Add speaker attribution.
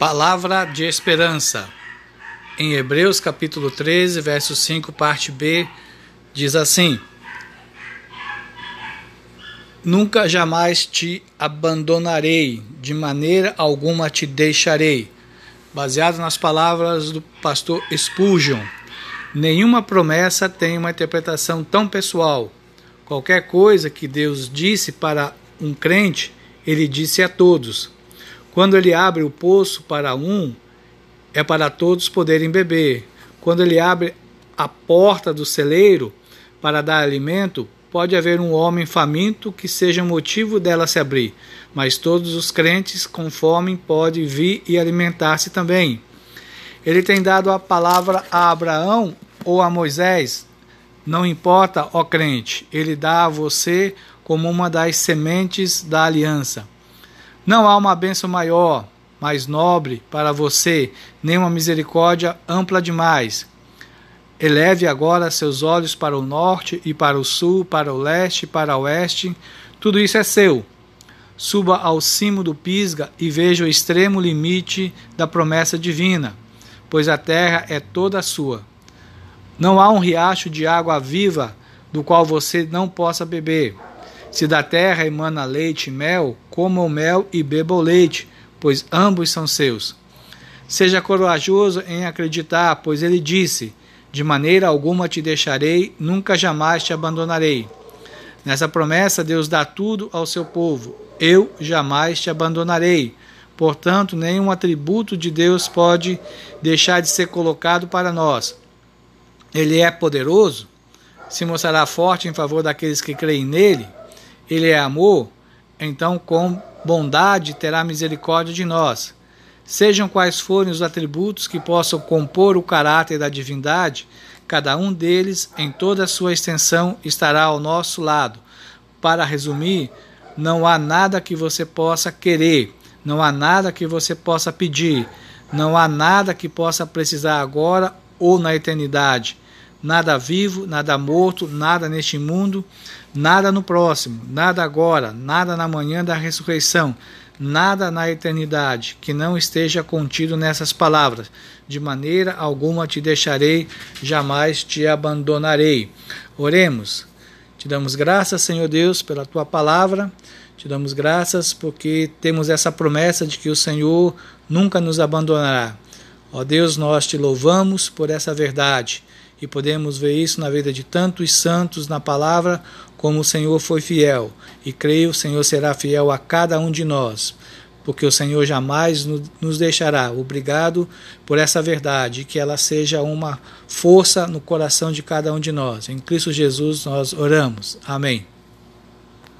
Speaker 1: Palavra de esperança. Em Hebreus capítulo 13, verso 5, parte B, diz assim: Nunca jamais te abandonarei, de maneira alguma te deixarei. Baseado nas palavras do pastor Spurgeon. Nenhuma promessa tem uma interpretação tão pessoal. Qualquer coisa que Deus disse para um crente, ele disse a todos. Quando ele abre o poço para um, é para todos poderem beber. Quando ele abre a porta do celeiro para dar alimento, pode haver um homem faminto que seja motivo dela se abrir, mas todos os crentes com fome podem vir e alimentar-se também. Ele tem dado a palavra a Abraão ou a Moisés, não importa, ó crente, ele dá a você como uma das sementes da aliança. Não há uma bênção maior, mais nobre para você, nem uma misericórdia ampla demais. Eleve agora seus olhos para o norte e para o sul, para o leste e para o oeste. Tudo isso é seu. Suba ao cimo do Pisga e veja o extremo limite da promessa divina, pois a terra é toda sua. Não há um riacho de água viva do qual você não possa beber. Se da terra emana leite e mel, coma o mel e beba o leite, pois ambos são seus. Seja corajoso em acreditar, pois ele disse: De maneira alguma te deixarei, nunca jamais te abandonarei. Nessa promessa, Deus dá tudo ao seu povo: Eu jamais te abandonarei. Portanto, nenhum atributo de Deus pode deixar de ser colocado para nós. Ele é poderoso, se mostrará forte em favor daqueles que creem nele ele é amor, então com bondade terá misericórdia de nós. Sejam quais forem os atributos que possam compor o caráter da divindade, cada um deles, em toda a sua extensão, estará ao nosso lado. Para resumir, não há nada que você possa querer, não há nada que você possa pedir, não há nada que possa precisar agora ou na eternidade nada vivo, nada morto, nada neste mundo, nada no próximo, nada agora, nada na manhã da ressurreição, nada na eternidade que não esteja contido nessas palavras. De maneira alguma te deixarei, jamais te abandonarei. Oremos. Te damos graças, Senhor Deus, pela tua palavra. Te damos graças porque temos essa promessa de que o Senhor nunca nos abandonará. Ó Deus, nós te louvamos por essa verdade e podemos ver isso na vida de tantos santos na palavra, como o Senhor foi fiel. E creio o Senhor será fiel a cada um de nós, porque o Senhor jamais nos deixará. Obrigado por essa verdade, que ela seja uma força no coração de cada um de nós. Em Cristo Jesus nós oramos. Amém.